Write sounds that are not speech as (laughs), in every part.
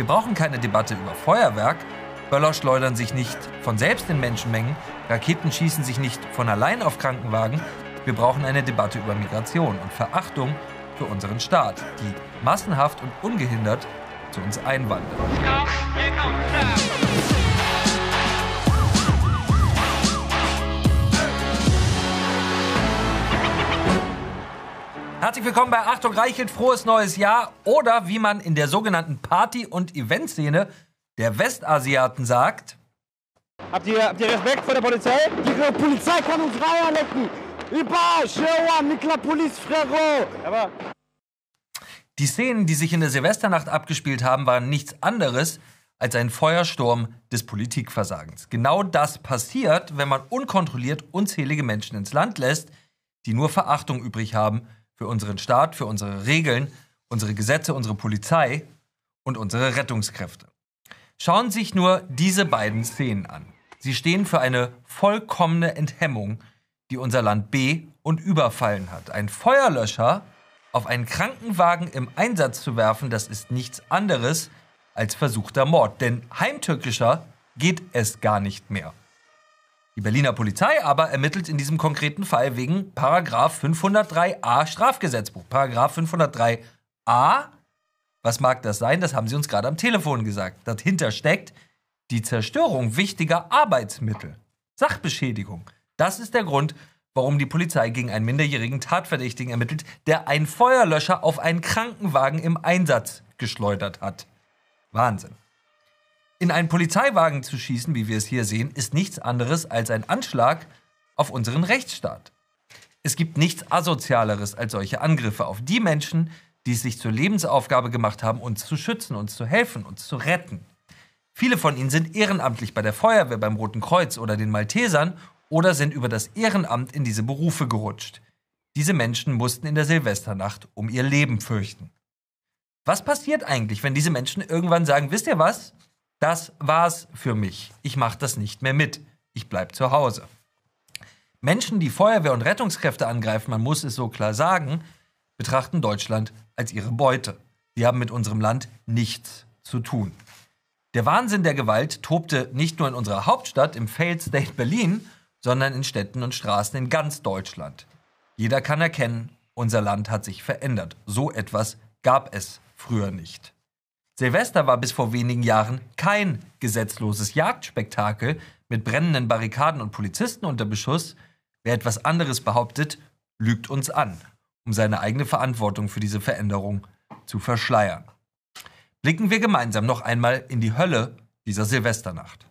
Wir brauchen keine Debatte über Feuerwerk. Böller schleudern sich nicht von selbst in Menschenmengen. Raketen schießen sich nicht von allein auf Krankenwagen. Wir brauchen eine Debatte über Migration und Verachtung für unseren Staat, die massenhaft und ungehindert zu uns einwandern. Herzlich willkommen bei Achtung Reichelt, frohes neues Jahr oder wie man in der sogenannten Party- und Eventszene der Westasiaten sagt. Habt ihr, habt ihr Respekt vor der Polizei? Die Polizei kann uns lecken. Iba, Shewa, Mikla Police, Frero. Aber Die Szenen, die sich in der Silvesternacht abgespielt haben, waren nichts anderes als ein Feuersturm des Politikversagens. Genau das passiert, wenn man unkontrolliert unzählige Menschen ins Land lässt, die nur Verachtung übrig haben für unseren Staat, für unsere Regeln, unsere Gesetze, unsere Polizei und unsere Rettungskräfte. Schauen Sie sich nur diese beiden Szenen an. Sie stehen für eine vollkommene Enthemmung, die unser Land B und überfallen hat. Ein Feuerlöscher auf einen Krankenwagen im Einsatz zu werfen, das ist nichts anderes als versuchter Mord. Denn heimtückischer geht es gar nicht mehr. Die Berliner Polizei aber ermittelt in diesem konkreten Fall wegen Paragraph 503a Strafgesetzbuch. Paragraph 503a, was mag das sein? Das haben sie uns gerade am Telefon gesagt. Dahinter steckt die Zerstörung wichtiger Arbeitsmittel. Sachbeschädigung. Das ist der Grund, warum die Polizei gegen einen minderjährigen Tatverdächtigen ermittelt, der einen Feuerlöscher auf einen Krankenwagen im Einsatz geschleudert hat. Wahnsinn. In einen Polizeiwagen zu schießen, wie wir es hier sehen, ist nichts anderes als ein Anschlag auf unseren Rechtsstaat. Es gibt nichts Asozialeres als solche Angriffe auf die Menschen, die es sich zur Lebensaufgabe gemacht haben, uns zu schützen, uns zu helfen, uns zu retten. Viele von ihnen sind ehrenamtlich bei der Feuerwehr, beim Roten Kreuz oder den Maltesern oder sind über das Ehrenamt in diese Berufe gerutscht. Diese Menschen mussten in der Silvesternacht um ihr Leben fürchten. Was passiert eigentlich, wenn diese Menschen irgendwann sagen, wisst ihr was? Das war's für mich. Ich mache das nicht mehr mit. Ich bleib zu Hause. Menschen, die Feuerwehr und Rettungskräfte angreifen, man muss es so klar sagen, betrachten Deutschland als ihre Beute. Sie haben mit unserem Land nichts zu tun. Der Wahnsinn der Gewalt tobte nicht nur in unserer Hauptstadt, im Failed State Berlin, sondern in Städten und Straßen in ganz Deutschland. Jeder kann erkennen, unser Land hat sich verändert. So etwas gab es früher nicht. Silvester war bis vor wenigen Jahren kein gesetzloses Jagdspektakel mit brennenden Barrikaden und Polizisten unter Beschuss. Wer etwas anderes behauptet, lügt uns an, um seine eigene Verantwortung für diese Veränderung zu verschleiern. Blicken wir gemeinsam noch einmal in die Hölle dieser Silvesternacht.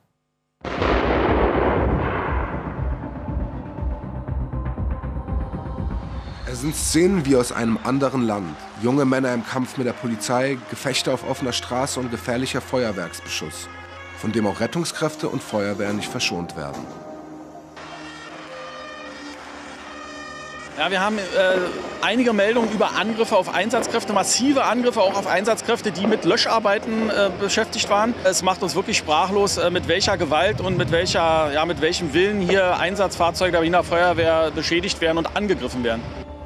Es sind Szenen wie aus einem anderen Land. Junge Männer im Kampf mit der Polizei, Gefechte auf offener Straße und gefährlicher Feuerwerksbeschuss, von dem auch Rettungskräfte und Feuerwehr nicht verschont werden. ja, wir haben äh, einige Meldungen über Angriffe auf Einsatzkräfte, massive Angriffe auch auf Einsatzkräfte, die mit Löscharbeiten äh, beschäftigt waren. Es macht uns wirklich sprachlos, äh, mit welcher Gewalt und mit, welcher, ja, mit welchem Willen hier Einsatzfahrzeuge der Berliner Feuerwehr beschädigt werden und angegriffen werden.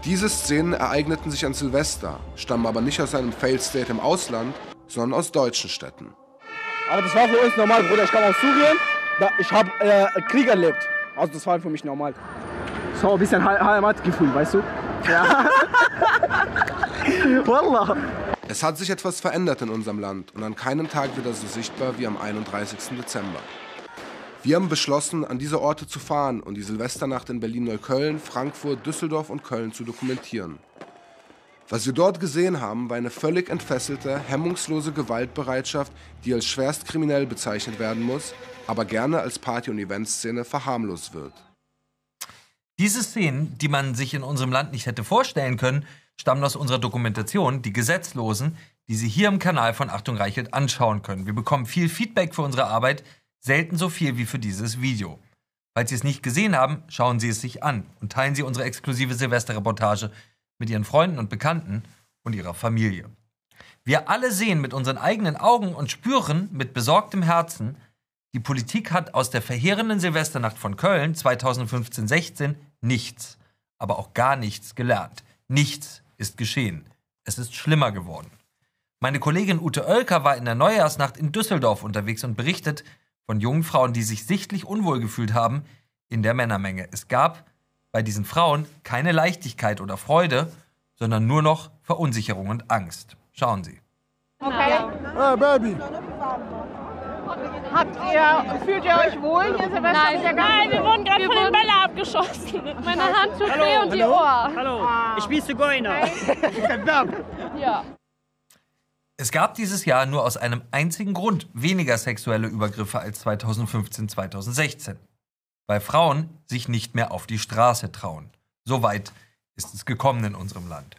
Diese Szenen ereigneten sich an Silvester, stammen aber nicht aus einem Failed State im Ausland, sondern aus deutschen Städten. Aber das war für uns normal, Bruder. Ich kam aus Syrien. Ich habe äh, Krieg erlebt. Also das war für mich normal. So ein bisschen He- Heimatgefühl, weißt du? Ja. (laughs) Wallah. Es hat sich etwas verändert in unserem Land und an keinem Tag wieder so sichtbar wie am 31. Dezember. Wir haben beschlossen, an diese Orte zu fahren und die Silvesternacht in Berlin-Neukölln, Frankfurt, Düsseldorf und Köln zu dokumentieren. Was wir dort gesehen haben, war eine völlig entfesselte, hemmungslose Gewaltbereitschaft, die als schwerstkriminell bezeichnet werden muss, aber gerne als Party- und Eventszene verharmlost wird. Diese Szenen, die man sich in unserem Land nicht hätte vorstellen können, stammen aus unserer Dokumentation Die Gesetzlosen, die Sie hier im Kanal von Achtung Reichelt anschauen können. Wir bekommen viel Feedback für unsere Arbeit, selten so viel wie für dieses Video. Falls Sie es nicht gesehen haben, schauen Sie es sich an und teilen Sie unsere exklusive Silvesterreportage mit Ihren Freunden und Bekannten und Ihrer Familie. Wir alle sehen mit unseren eigenen Augen und spüren mit besorgtem Herzen, die Politik hat aus der verheerenden Silvesternacht von Köln 2015-16 nichts, aber auch gar nichts gelernt. Nichts ist geschehen. Es ist schlimmer geworden. Meine Kollegin Ute Oelker war in der Neujahrsnacht in Düsseldorf unterwegs und berichtet von jungen Frauen, die sich sichtlich unwohl gefühlt haben in der Männermenge. Es gab bei diesen Frauen keine Leichtigkeit oder Freude, sondern nur noch Verunsicherung und Angst. Schauen Sie. Okay. Hey, Baby. Habt ihr, fühlt ihr euch wohl hier Silvester? Nein, der nein, wir wurden gerade von den Bällen abgeschossen. Meine Hand tut weh und die Ohr. Hallo, ich bin Zigeuner. Ja. Es gab dieses Jahr nur aus einem einzigen Grund weniger sexuelle Übergriffe als 2015, 2016. Weil Frauen sich nicht mehr auf die Straße trauen. So weit ist es gekommen in unserem Land.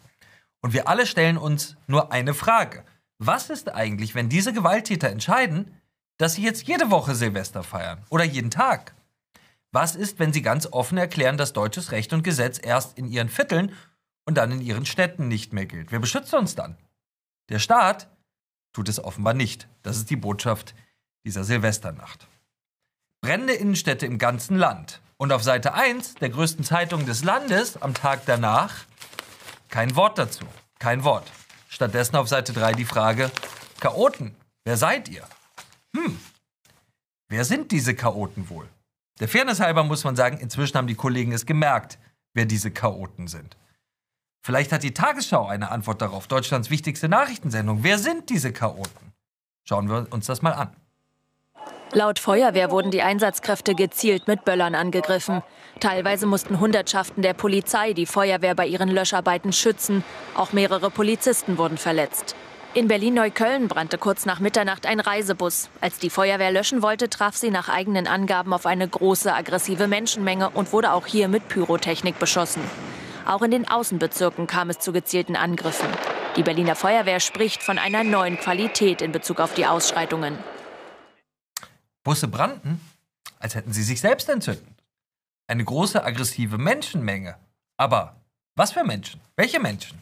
Und wir alle stellen uns nur eine Frage. Was ist eigentlich, wenn diese Gewalttäter entscheiden, dass sie jetzt jede Woche Silvester feiern oder jeden Tag? Was ist, wenn sie ganz offen erklären, dass deutsches Recht und Gesetz erst in ihren Vierteln und dann in ihren Städten nicht mehr gilt? Wer beschützt uns dann? Der Staat tut es offenbar nicht. Das ist die Botschaft dieser Silvesternacht. Brennende Innenstädte im ganzen Land. Und auf Seite 1 der größten Zeitung des Landes am Tag danach kein Wort dazu. Kein Wort. Stattdessen auf Seite 3 die Frage: Chaoten, wer seid ihr? Hm, wer sind diese Chaoten wohl? Der Fairness halber muss man sagen, inzwischen haben die Kollegen es gemerkt, wer diese Chaoten sind. Vielleicht hat die Tagesschau eine Antwort darauf. Deutschlands wichtigste Nachrichtensendung. Wer sind diese Chaoten? Schauen wir uns das mal an. Laut Feuerwehr wurden die Einsatzkräfte gezielt mit Böllern angegriffen. Teilweise mussten Hundertschaften der Polizei die Feuerwehr bei ihren Löscharbeiten schützen. Auch mehrere Polizisten wurden verletzt. In Berlin-Neukölln brannte kurz nach Mitternacht ein Reisebus. Als die Feuerwehr löschen wollte, traf sie nach eigenen Angaben auf eine große aggressive Menschenmenge und wurde auch hier mit Pyrotechnik beschossen. Auch in den Außenbezirken kam es zu gezielten Angriffen. Die Berliner Feuerwehr spricht von einer neuen Qualität in Bezug auf die Ausschreitungen. Busse brannten, als hätten sie sich selbst entzündet. Eine große aggressive Menschenmenge. Aber was für Menschen? Welche Menschen?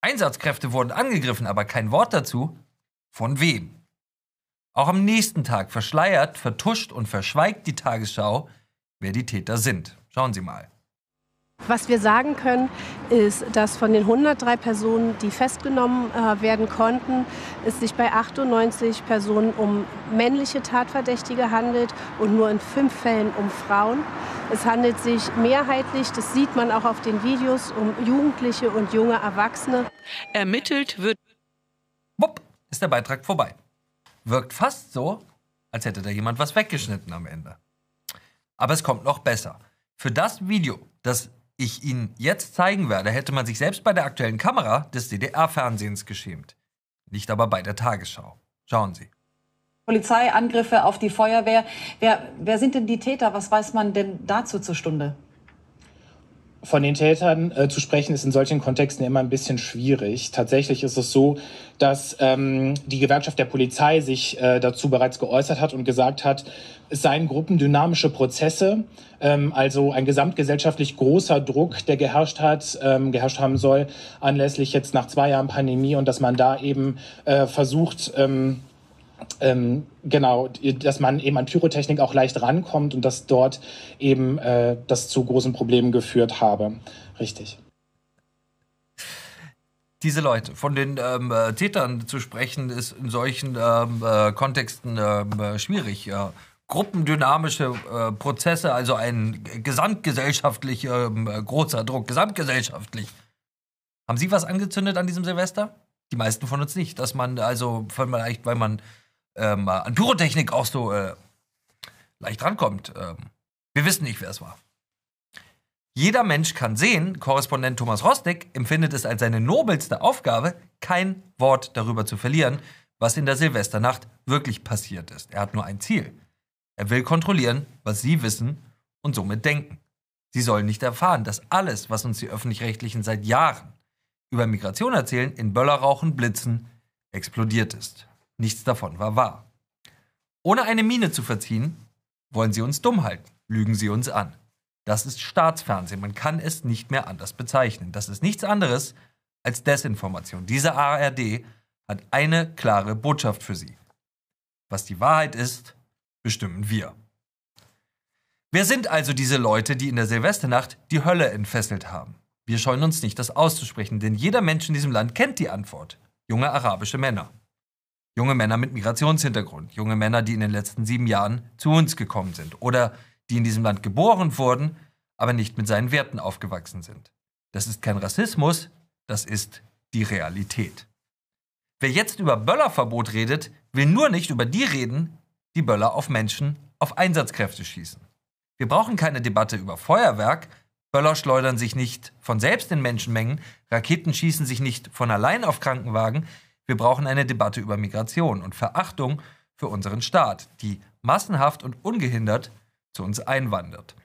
Einsatzkräfte wurden angegriffen, aber kein Wort dazu. Von wem? Auch am nächsten Tag verschleiert, vertuscht und verschweigt die Tagesschau, wer die Täter sind. Schauen Sie mal. Was wir sagen können, ist, dass von den 103 Personen, die festgenommen äh, werden konnten, es sich bei 98 Personen um männliche Tatverdächtige handelt und nur in fünf Fällen um Frauen. Es handelt sich mehrheitlich, das sieht man auch auf den Videos, um Jugendliche und junge Erwachsene. Ermittelt wird Wupp, ist der Beitrag vorbei. Wirkt fast so, als hätte da jemand was weggeschnitten am Ende. Aber es kommt noch besser. Für das Video, das ich Ihnen jetzt zeigen werde, hätte man sich selbst bei der aktuellen Kamera des DDR-Fernsehens geschämt. Nicht aber bei der Tagesschau. Schauen Sie. Polizeiangriffe auf die Feuerwehr. Wer, wer sind denn die Täter? Was weiß man denn dazu zur Stunde? Von den Tätern äh, zu sprechen ist in solchen Kontexten immer ein bisschen schwierig. Tatsächlich ist es so, dass ähm, die Gewerkschaft der Polizei sich äh, dazu bereits geäußert hat und gesagt hat, es seien gruppendynamische Prozesse, ähm, also ein gesamtgesellschaftlich großer Druck, der geherrscht hat, ähm, geherrscht haben soll, anlässlich jetzt nach zwei Jahren Pandemie und dass man da eben äh, versucht, ähm, ähm, genau, dass man eben an Pyrotechnik auch leicht rankommt und dass dort eben äh, das zu großen Problemen geführt habe. Richtig. Diese Leute, von den ähm, äh, Tätern zu sprechen, ist in solchen ähm, äh, Kontexten ähm, äh, schwierig. Gruppendynamische äh, Prozesse, also ein gesamtgesellschaftlich ähm, äh, großer Druck, gesamtgesellschaftlich. Haben Sie was angezündet an diesem Silvester? Die meisten von uns nicht. Dass man also vielleicht, weil man ähm, an Pyrotechnik auch so äh, leicht rankommt. Ähm, wir wissen nicht, wer es war. Jeder Mensch kann sehen, Korrespondent Thomas Rostig empfindet es als seine nobelste Aufgabe, kein Wort darüber zu verlieren, was in der Silvesternacht wirklich passiert ist. Er hat nur ein Ziel. Er will kontrollieren, was Sie wissen und somit denken. Sie sollen nicht erfahren, dass alles, was uns die Öffentlich-Rechtlichen seit Jahren über Migration erzählen, in Böllerrauchen, Blitzen explodiert ist. Nichts davon war wahr. Ohne eine Miene zu verziehen, wollen Sie uns dumm halten, lügen Sie uns an. Das ist Staatsfernsehen, man kann es nicht mehr anders bezeichnen. Das ist nichts anderes als Desinformation. Diese ARD hat eine klare Botschaft für Sie. Was die Wahrheit ist, bestimmen wir. Wer sind also diese Leute, die in der Silvesternacht die Hölle entfesselt haben? Wir scheuen uns nicht, das auszusprechen, denn jeder Mensch in diesem Land kennt die Antwort. junge arabische Männer. Junge Männer mit Migrationshintergrund, junge Männer, die in den letzten sieben Jahren zu uns gekommen sind oder die in diesem Land geboren wurden, aber nicht mit seinen Werten aufgewachsen sind. Das ist kein Rassismus, das ist die Realität. Wer jetzt über Böllerverbot redet, will nur nicht über die reden, die Böller auf Menschen, auf Einsatzkräfte schießen. Wir brauchen keine Debatte über Feuerwerk, Böller schleudern sich nicht von selbst in Menschenmengen, Raketen schießen sich nicht von allein auf Krankenwagen. Wir brauchen eine Debatte über Migration und Verachtung für unseren Staat, die massenhaft und ungehindert zu uns einwandert.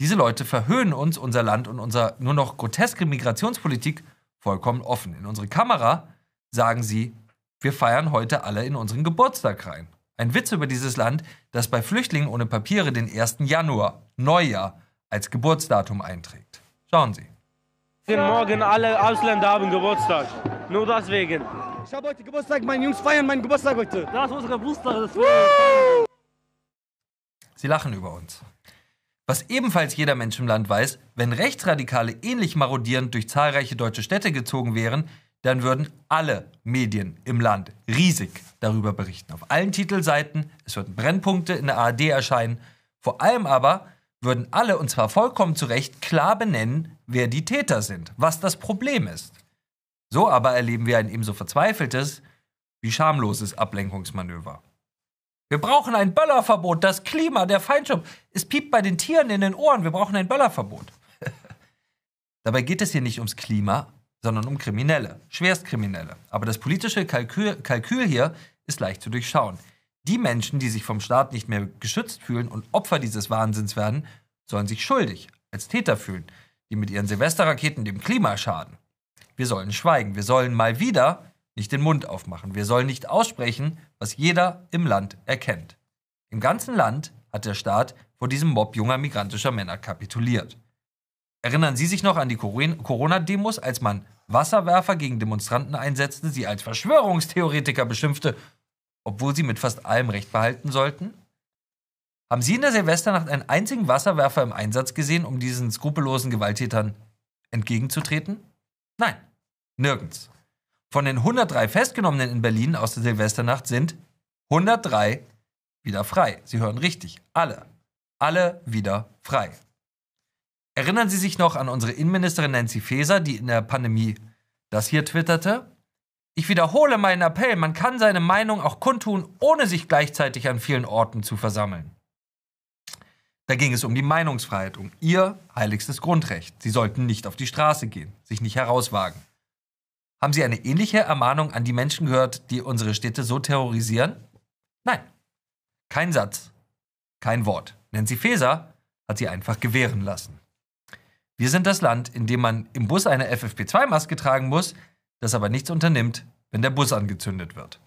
Diese Leute verhöhnen uns, unser Land und unsere nur noch groteske Migrationspolitik vollkommen offen. In unsere Kamera sagen sie, wir feiern heute alle in unseren Geburtstag rein. Ein Witz über dieses Land, das bei Flüchtlingen ohne Papiere den 1. Januar, Neujahr, als Geburtsdatum einträgt. Schauen Sie. Morgen alle Ausländer haben Geburtstag. Nur deswegen. Ich habe heute Geburtstag, meine Jungs feiern meinen Geburtstag heute. Das ist unser Geburtstag. Das Sie lachen über uns. Was ebenfalls jeder Mensch im Land weiß, wenn Rechtsradikale ähnlich marodierend durch zahlreiche deutsche Städte gezogen wären, dann würden alle Medien im Land riesig darüber berichten. Auf allen Titelseiten, es würden Brennpunkte in der ARD erscheinen. Vor allem aber würden alle, und zwar vollkommen zu Recht, klar benennen, wer die Täter sind, was das Problem ist. So aber erleben wir ein ebenso verzweifeltes wie schamloses Ablenkungsmanöver. Wir brauchen ein Böllerverbot, das Klima, der Feinstaub. Es piept bei den Tieren in den Ohren, wir brauchen ein Böllerverbot. (laughs) Dabei geht es hier nicht ums Klima, sondern um Kriminelle, Schwerstkriminelle. Aber das politische Kalkül, Kalkül hier ist leicht zu durchschauen. Die Menschen, die sich vom Staat nicht mehr geschützt fühlen und Opfer dieses Wahnsinns werden, sollen sich schuldig als Täter fühlen, die mit ihren Silvesterraketen dem Klima schaden. Wir sollen schweigen, wir sollen mal wieder nicht den Mund aufmachen, wir sollen nicht aussprechen, was jeder im Land erkennt. Im ganzen Land hat der Staat vor diesem Mob junger migrantischer Männer kapituliert. Erinnern Sie sich noch an die Corona-Demos, als man Wasserwerfer gegen Demonstranten einsetzte, sie als Verschwörungstheoretiker beschimpfte obwohl sie mit fast allem Recht behalten sollten? Haben Sie in der Silvesternacht einen einzigen Wasserwerfer im Einsatz gesehen, um diesen skrupellosen Gewalttätern entgegenzutreten? Nein, nirgends. Von den 103 Festgenommenen in Berlin aus der Silvesternacht sind 103 wieder frei. Sie hören richtig, alle. Alle wieder frei. Erinnern Sie sich noch an unsere Innenministerin Nancy Faeser, die in der Pandemie das hier twitterte? Ich wiederhole meinen Appell, man kann seine Meinung auch kundtun, ohne sich gleichzeitig an vielen Orten zu versammeln. Da ging es um die Meinungsfreiheit, um ihr heiligstes Grundrecht. Sie sollten nicht auf die Straße gehen, sich nicht herauswagen. Haben Sie eine ähnliche Ermahnung an die Menschen gehört, die unsere Städte so terrorisieren? Nein. Kein Satz, kein Wort. Nancy Faeser hat sie einfach gewähren lassen. Wir sind das Land, in dem man im Bus eine FFP2-Maske tragen muss, das aber nichts unternimmt, wenn der Bus angezündet wird.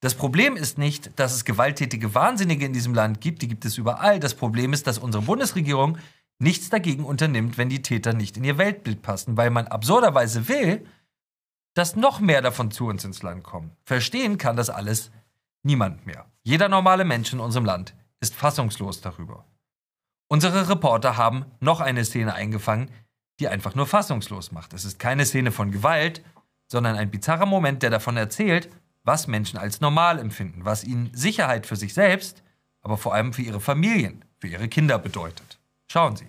Das Problem ist nicht, dass es gewalttätige Wahnsinnige in diesem Land gibt, die gibt es überall. Das Problem ist, dass unsere Bundesregierung nichts dagegen unternimmt, wenn die Täter nicht in ihr Weltbild passen, weil man absurderweise will, dass noch mehr davon zu uns ins Land kommen. Verstehen kann das alles niemand mehr. Jeder normale Mensch in unserem Land ist fassungslos darüber. Unsere Reporter haben noch eine Szene eingefangen, die einfach nur fassungslos macht. Es ist keine Szene von Gewalt, sondern ein bizarrer Moment, der davon erzählt, was Menschen als normal empfinden, was ihnen Sicherheit für sich selbst, aber vor allem für ihre Familien, für ihre Kinder bedeutet. Schauen Sie.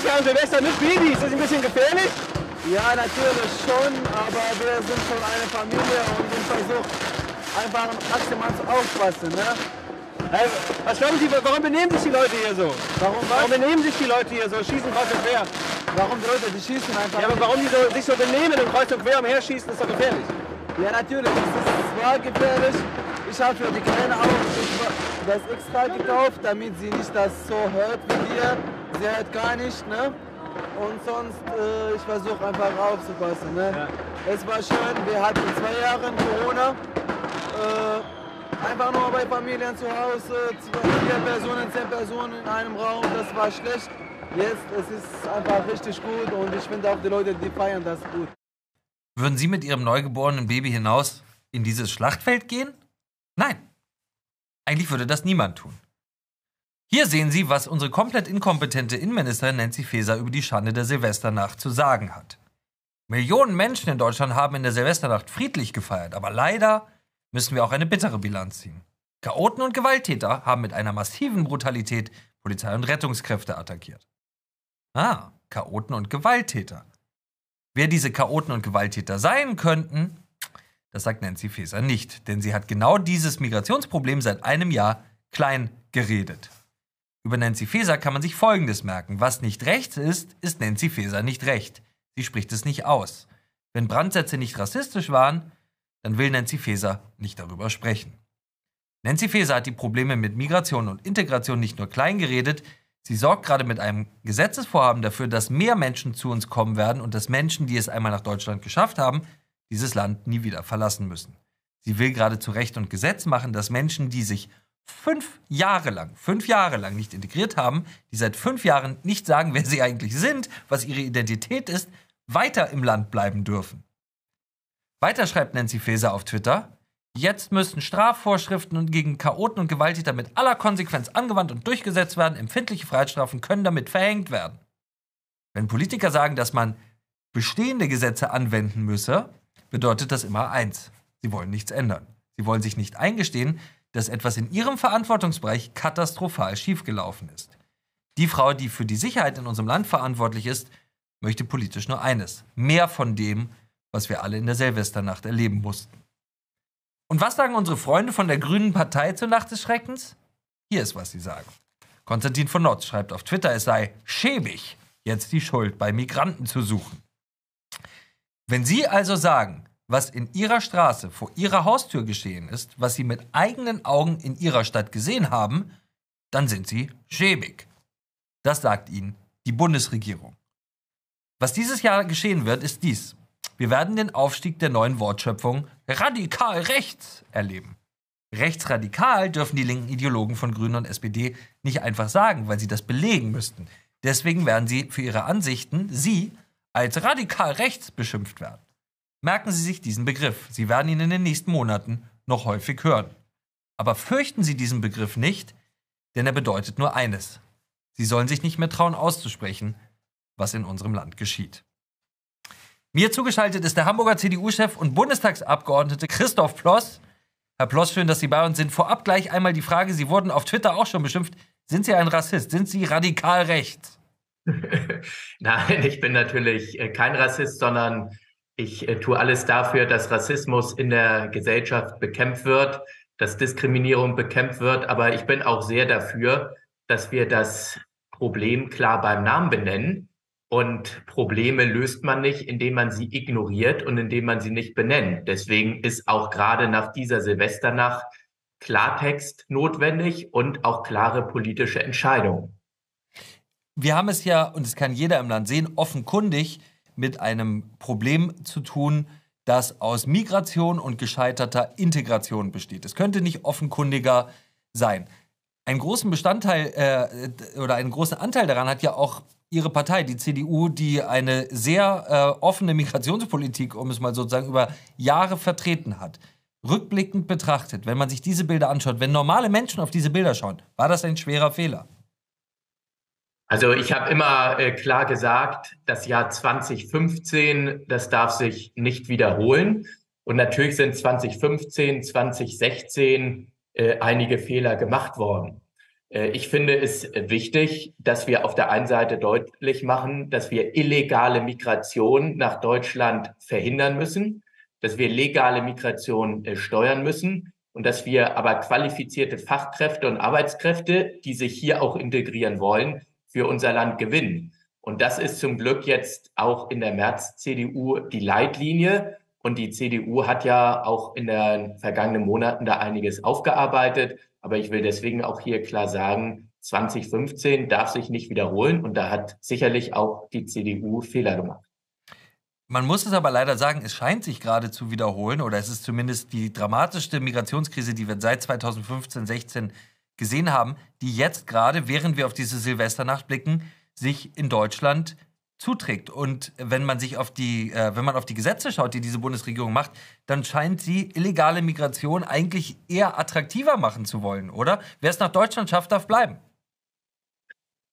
Sind an Silvester mit Baby. Ist das ein bisschen gefährlich? Ja, natürlich schon, aber wir sind schon eine Familie und wir versuchen einfach maximal zu aufpassen. Ne? Hey, was glauben Sie, warum benehmen sich die Leute hier so? Warum, warum benehmen sich die Leute hier so? Schießen kreuz und quer. Warum die Leute, die schießen einfach? Ja, aber warum die so, sich so benehmen und kreuz und quer umherschießen, ist doch gefährlich. Ja, natürlich, das ist zwar gefährlich. Ich habe für die Kleine auch das extra gekauft, damit sie nicht das so hört wie wir. Sie hört gar nicht, ne? Und sonst, äh, ich versuche einfach aufzupassen, ne? Ja. Es war schön, wir hatten zwei Jahre Corona. Äh, Einfach nur bei Familien zu Hause, vier Personen, zehn Personen in einem Raum, das war schlecht. Jetzt es ist einfach richtig gut und ich finde auch die Leute, die feiern das gut. Würden Sie mit Ihrem neugeborenen Baby hinaus in dieses Schlachtfeld gehen? Nein. Eigentlich würde das niemand tun. Hier sehen Sie, was unsere komplett inkompetente Innenministerin Nancy Faeser über die Schande der Silvesternacht zu sagen hat. Millionen Menschen in Deutschland haben in der Silvesternacht friedlich gefeiert, aber leider müssen wir auch eine bittere Bilanz ziehen. Chaoten und Gewalttäter haben mit einer massiven Brutalität Polizei und Rettungskräfte attackiert. Ah, Chaoten und Gewalttäter. Wer diese Chaoten und Gewalttäter sein könnten, das sagt Nancy Faeser nicht, denn sie hat genau dieses Migrationsproblem seit einem Jahr klein geredet. Über Nancy Faeser kann man sich Folgendes merken. Was nicht rechts ist, ist Nancy Faeser nicht recht. Sie spricht es nicht aus. Wenn Brandsätze nicht rassistisch waren, dann will Nancy Faeser nicht darüber sprechen. Nancy Faeser hat die Probleme mit Migration und Integration nicht nur klein geredet, sie sorgt gerade mit einem Gesetzesvorhaben dafür, dass mehr Menschen zu uns kommen werden und dass Menschen, die es einmal nach Deutschland geschafft haben, dieses Land nie wieder verlassen müssen. Sie will gerade zu Recht und Gesetz machen, dass Menschen, die sich fünf Jahre lang, fünf Jahre lang nicht integriert haben, die seit fünf Jahren nicht sagen, wer sie eigentlich sind, was ihre Identität ist, weiter im Land bleiben dürfen. Weiter schreibt Nancy Faeser auf Twitter, Jetzt müssten Strafvorschriften gegen Chaoten und Gewalttäter mit aller Konsequenz angewandt und durchgesetzt werden. Empfindliche Freiheitsstrafen können damit verhängt werden. Wenn Politiker sagen, dass man bestehende Gesetze anwenden müsse, bedeutet das immer eins. Sie wollen nichts ändern. Sie wollen sich nicht eingestehen, dass etwas in ihrem Verantwortungsbereich katastrophal schiefgelaufen ist. Die Frau, die für die Sicherheit in unserem Land verantwortlich ist, möchte politisch nur eines. Mehr von dem, was wir alle in der Silvesternacht erleben mussten. Und was sagen unsere Freunde von der Grünen Partei zur Nacht des Schreckens? Hier ist, was sie sagen. Konstantin von Notz schreibt auf Twitter, es sei schäbig, jetzt die Schuld bei Migranten zu suchen. Wenn Sie also sagen, was in Ihrer Straße vor Ihrer Haustür geschehen ist, was Sie mit eigenen Augen in Ihrer Stadt gesehen haben, dann sind Sie schäbig. Das sagt Ihnen die Bundesregierung. Was dieses Jahr geschehen wird, ist dies. Wir werden den Aufstieg der neuen Wortschöpfung radikal rechts erleben. Rechtsradikal dürfen die linken Ideologen von Grünen und SPD nicht einfach sagen, weil sie das belegen müssten. Deswegen werden sie für ihre Ansichten, sie, als radikal rechts beschimpft werden. Merken Sie sich diesen Begriff. Sie werden ihn in den nächsten Monaten noch häufig hören. Aber fürchten Sie diesen Begriff nicht, denn er bedeutet nur eines. Sie sollen sich nicht mehr trauen auszusprechen, was in unserem Land geschieht. Mir zugeschaltet ist der Hamburger CDU-Chef und Bundestagsabgeordnete Christoph Ploss. Herr Ploss, schön, dass Sie bei uns sind. Vorab gleich einmal die Frage, Sie wurden auf Twitter auch schon beschimpft. Sind Sie ein Rassist? Sind Sie radikal rechts? (laughs) Nein, ich bin natürlich äh, kein Rassist, sondern ich äh, tue alles dafür, dass Rassismus in der Gesellschaft bekämpft wird, dass Diskriminierung bekämpft wird. Aber ich bin auch sehr dafür, dass wir das Problem klar beim Namen benennen und Probleme löst man nicht, indem man sie ignoriert und indem man sie nicht benennt. Deswegen ist auch gerade nach dieser Silvesternacht Klartext notwendig und auch klare politische Entscheidungen. Wir haben es ja, und es kann jeder im Land sehen, offenkundig mit einem Problem zu tun, das aus Migration und gescheiterter Integration besteht. Es könnte nicht offenkundiger sein. Einen großen Bestandteil äh, oder einen großen Anteil daran hat ja auch ihre Partei, die CDU, die eine sehr äh, offene Migrationspolitik, um es mal sozusagen über Jahre vertreten hat. Rückblickend betrachtet, wenn man sich diese Bilder anschaut, wenn normale Menschen auf diese Bilder schauen, war das ein schwerer Fehler? Also ich habe immer äh, klar gesagt, das Jahr 2015, das darf sich nicht wiederholen. Und natürlich sind 2015, 2016 äh, einige Fehler gemacht worden. Äh, ich finde es wichtig, dass wir auf der einen Seite deutlich machen, dass wir illegale Migration nach Deutschland verhindern müssen, dass wir legale Migration äh, steuern müssen und dass wir aber qualifizierte Fachkräfte und Arbeitskräfte, die sich hier auch integrieren wollen, für unser Land gewinnen. Und das ist zum Glück jetzt auch in der März-CDU die Leitlinie. Und die CDU hat ja auch in den vergangenen Monaten da einiges aufgearbeitet. Aber ich will deswegen auch hier klar sagen, 2015 darf sich nicht wiederholen und da hat sicherlich auch die CDU Fehler gemacht. Man muss es aber leider sagen, es scheint sich gerade zu wiederholen oder es ist zumindest die dramatischste Migrationskrise, die wir seit 2015, 16 gesehen haben, die jetzt gerade, während wir auf diese Silvesternacht blicken, sich in Deutschland zuträgt. Und wenn man sich auf die, äh, wenn man auf die Gesetze schaut, die diese Bundesregierung macht, dann scheint sie illegale Migration eigentlich eher attraktiver machen zu wollen, oder? Wer es nach Deutschland schafft, darf bleiben.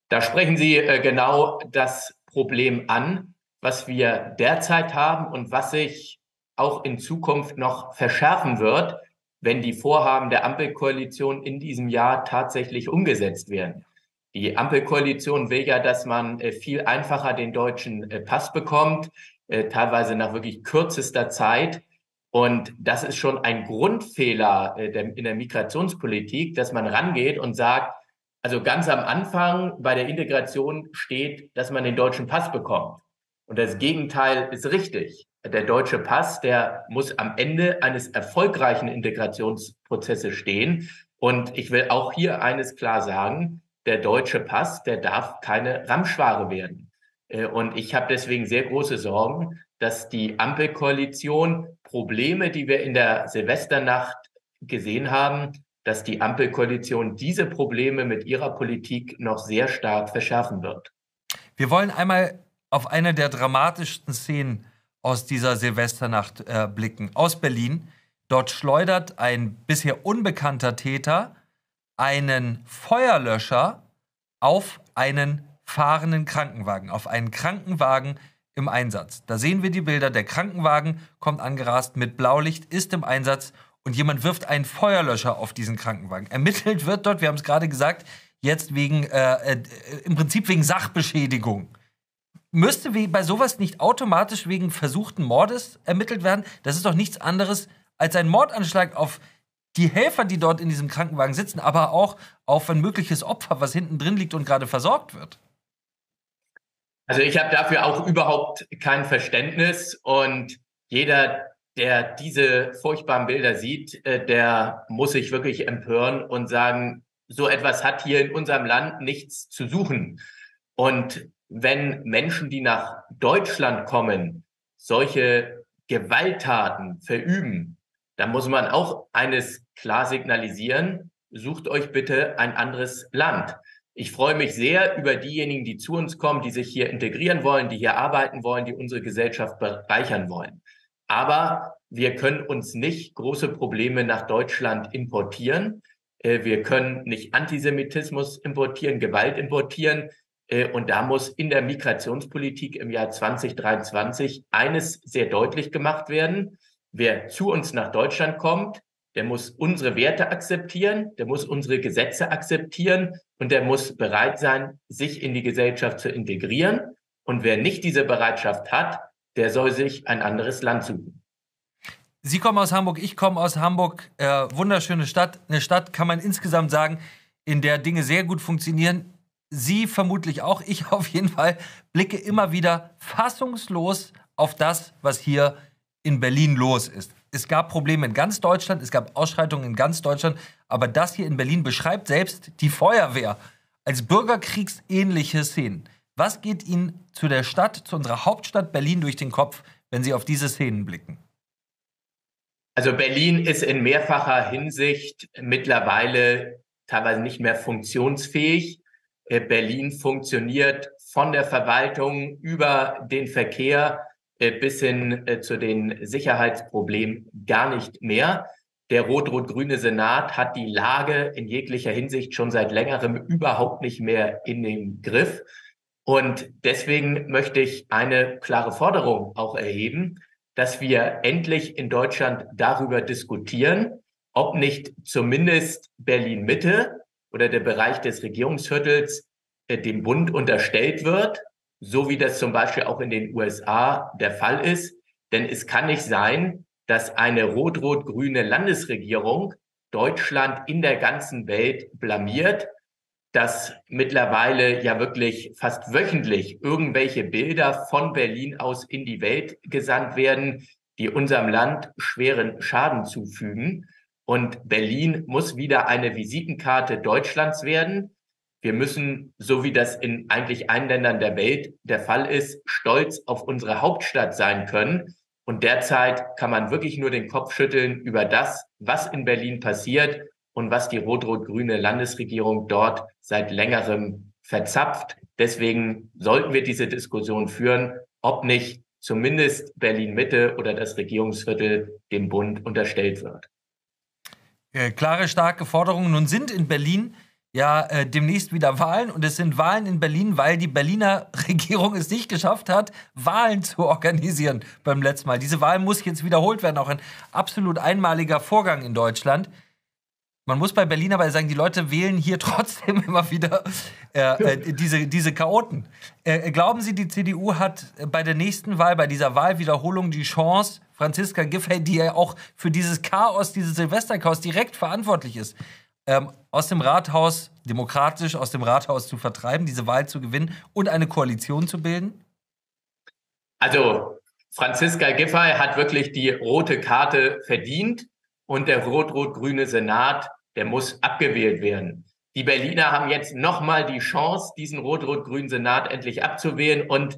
Da sprechen Sie äh, genau das Problem an, was wir derzeit haben und was sich auch in Zukunft noch verschärfen wird, wenn die Vorhaben der Ampelkoalition in diesem Jahr tatsächlich umgesetzt werden. Die Ampelkoalition will ja, dass man äh, viel einfacher den deutschen äh, Pass bekommt, äh, teilweise nach wirklich kürzester Zeit. Und das ist schon ein Grundfehler in der Migrationspolitik, dass man rangeht und sagt, also ganz am Anfang bei der Integration steht, dass man den deutschen Pass bekommt. Und das Gegenteil ist richtig. Der deutsche Pass, der muss am Ende eines erfolgreichen Integrationsprozesses stehen. Und ich will auch hier eines klar sagen, der deutsche Pass, der darf keine Ramschware werden. Äh, und ich habe deswegen sehr große Sorgen, dass die Ampelkoalition Probleme, die wir in der Silvesternacht gesehen haben, dass die Ampelkoalition diese Probleme mit ihrer Politik noch sehr stark verschärfen wird. Wir wollen einmal auf eine der dramatischsten Szenen aus dieser Silvesternacht äh, blicken, aus Berlin. Dort schleudert ein bisher unbekannter Täter einen Feuerlöscher auf einen fahrenden Krankenwagen, auf einen Krankenwagen im Einsatz. Da sehen wir die Bilder. Der Krankenwagen kommt angerast mit Blaulicht, ist im Einsatz und jemand wirft einen Feuerlöscher auf diesen Krankenwagen. Ermittelt wird dort, wir haben es gerade gesagt, jetzt wegen, äh, äh, im Prinzip wegen Sachbeschädigung. Müsste bei sowas nicht automatisch wegen versuchten Mordes ermittelt werden? Das ist doch nichts anderes als ein Mordanschlag auf die Helfer, die dort in diesem Krankenwagen sitzen, aber auch auf ein mögliches Opfer, was hinten drin liegt und gerade versorgt wird? Also ich habe dafür auch überhaupt kein Verständnis und jeder, der diese furchtbaren Bilder sieht, äh, der muss sich wirklich empören und sagen, so etwas hat hier in unserem Land nichts zu suchen. Und wenn Menschen, die nach Deutschland kommen, solche Gewalttaten verüben, da muss man auch eines klar signalisieren, sucht euch bitte ein anderes Land. Ich freue mich sehr über diejenigen, die zu uns kommen, die sich hier integrieren wollen, die hier arbeiten wollen, die unsere Gesellschaft bereichern wollen. Aber wir können uns nicht große Probleme nach Deutschland importieren. Äh, wir können nicht Antisemitismus importieren, Gewalt importieren. Äh, und da muss in der Migrationspolitik im Jahr 2023 eines sehr deutlich gemacht werden. Wer zu uns nach Deutschland kommt, der muss unsere Werte akzeptieren, der muss unsere Gesetze akzeptieren und der muss bereit sein, sich in die Gesellschaft zu integrieren. Und wer nicht diese Bereitschaft hat, der soll sich ein anderes Land suchen. Sie kommen aus Hamburg, ich komme aus Hamburg. Äh, wunderschöne Stadt. Eine Stadt, kann man insgesamt sagen, in der Dinge sehr gut funktionieren. Sie vermutlich auch, ich (laughs) auf jeden Fall, blicke immer wieder fassungslos auf das, was hier in Berlin los ist. Es gab Probleme in ganz Deutschland, es gab Ausschreitungen in ganz Deutschland, aber das hier in Berlin beschreibt selbst die Feuerwehr als bürgerkriegsähnliche Szenen. Was geht Ihnen zu der Stadt, zu unserer Hauptstadt Berlin durch den Kopf, wenn Sie auf diese Szenen blicken? Also Berlin ist in mehrfacher Hinsicht mittlerweile teilweise nicht mehr funktionsfähig. Äh, Berlin funktioniert von der Verwaltung über den Verkehr äh, bis hin äh, zu den Sicherheitsproblemen gar nicht mehr. Der rot-rot-grüne Senat hat die Lage in jeglicher Hinsicht schon seit längerem überhaupt nicht mehr in den Griff. Und deswegen möchte ich eine klare Forderung auch erheben, dass wir endlich in Deutschland darüber diskutieren, ob nicht zumindest Berlin Mitte oder der Bereich des Regierungsviertels äh, dem Bund unterstellt wird so wie das zum Beispiel auch in den USA der Fall ist. Denn es kann nicht sein, dass eine rot-rot-grüne Landesregierung Deutschland in der ganzen Welt blamiert, dass mittlerweile ja wirklich fast wöchentlich irgendwelche Bilder von Berlin aus in die Welt gesandt werden, die unserem Land schweren Schaden zufügen. Und Berlin muss wieder eine Visitenkarte Deutschlands werden. Wir müssen, so wie das in eigentlich allen Ländern der Welt der Fall ist, stolz auf unsere Hauptstadt sein können. Und derzeit kann man wirklich nur den Kopf schütteln über das, was in Berlin passiert und was die rot-rot-grüne Landesregierung dort seit längerem verzapft. Deswegen sollten wir diese Diskussion führen, ob nicht zumindest Berlin Mitte oder das Regierungsviertel dem Bund unterstellt wird. Äh, klare, starke Forderungen. Nun sind in Berlin ja äh, demnächst wieder Wahlen und es sind Wahlen in Berlin, weil die Berliner (laughs) Regierung es nicht geschafft hat, Wahlen zu organisieren beim letzten Mal. Diese Wahl muss jetzt wiederholt werden, auch ein absolut einmaliger Vorgang in Deutschland. Man muss bei Berlin aber sagen, die Leute wählen hier (laughs) trotzdem immer wieder äh, äh, diese, diese Chaoten. Äh, glauben Sie, die CDU hat bei der nächsten Wahl, bei dieser Wahlwiederholung die Chance, Franziska Giffey, die ja auch für dieses Chaos, dieses Silvesterchaos direkt verantwortlich ist, ähm, aus dem Rathaus, demokratisch aus dem Rathaus zu vertreiben, diese Wahl zu gewinnen und eine Koalition zu bilden? Also, Franziska Giffey hat wirklich die rote Karte verdient und der rot-rot-grüne Senat, der muss abgewählt werden. Die Berliner haben jetzt nochmal die Chance, diesen rot-rot-grünen Senat endlich abzuwählen und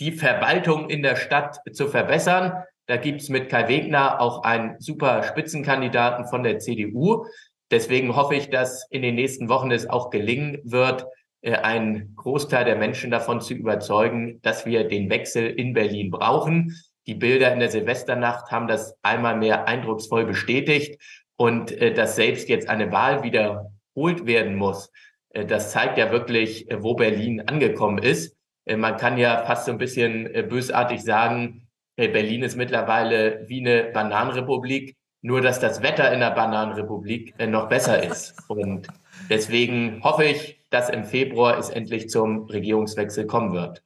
die Verwaltung in der Stadt zu verbessern. Da gibt's mit Kai Wegner auch einen super Spitzenkandidaten von der CDU. Deswegen hoffe ich, dass in den nächsten Wochen es auch gelingen wird, äh, einen Großteil der Menschen davon zu überzeugen, dass wir den Wechsel in Berlin brauchen. Die Bilder in der Silvesternacht haben das einmal mehr eindrucksvoll bestätigt. Und äh, dass selbst jetzt eine Wahl wiederholt werden muss, äh, das zeigt ja wirklich, äh, wo Berlin angekommen ist. Äh, man kann ja fast so ein bisschen äh, bösartig sagen, äh, Berlin ist mittlerweile wie eine Bananenrepublik, nur dass das Wetter in der Bananenrepublik noch besser ist. Und deswegen hoffe ich, dass im Februar es endlich zum Regierungswechsel kommen wird.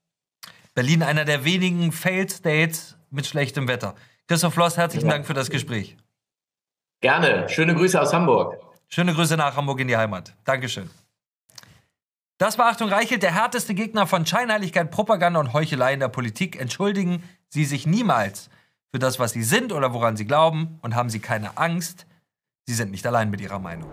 Berlin einer der wenigen Failed States mit schlechtem Wetter. Christoph Floss, herzlichen Dank für das Gespräch. Gerne. Schöne Grüße aus Hamburg. Schöne Grüße nach Hamburg in die Heimat. Dankeschön. Das war Achtung Reichelt, der härteste Gegner von Scheinheiligkeit, Propaganda und Heuchelei in der Politik. Entschuldigen Sie sich niemals für das, was Sie sind oder woran Sie glauben und haben Sie keine Angst. Sie sind nicht allein mit Ihrer Meinung.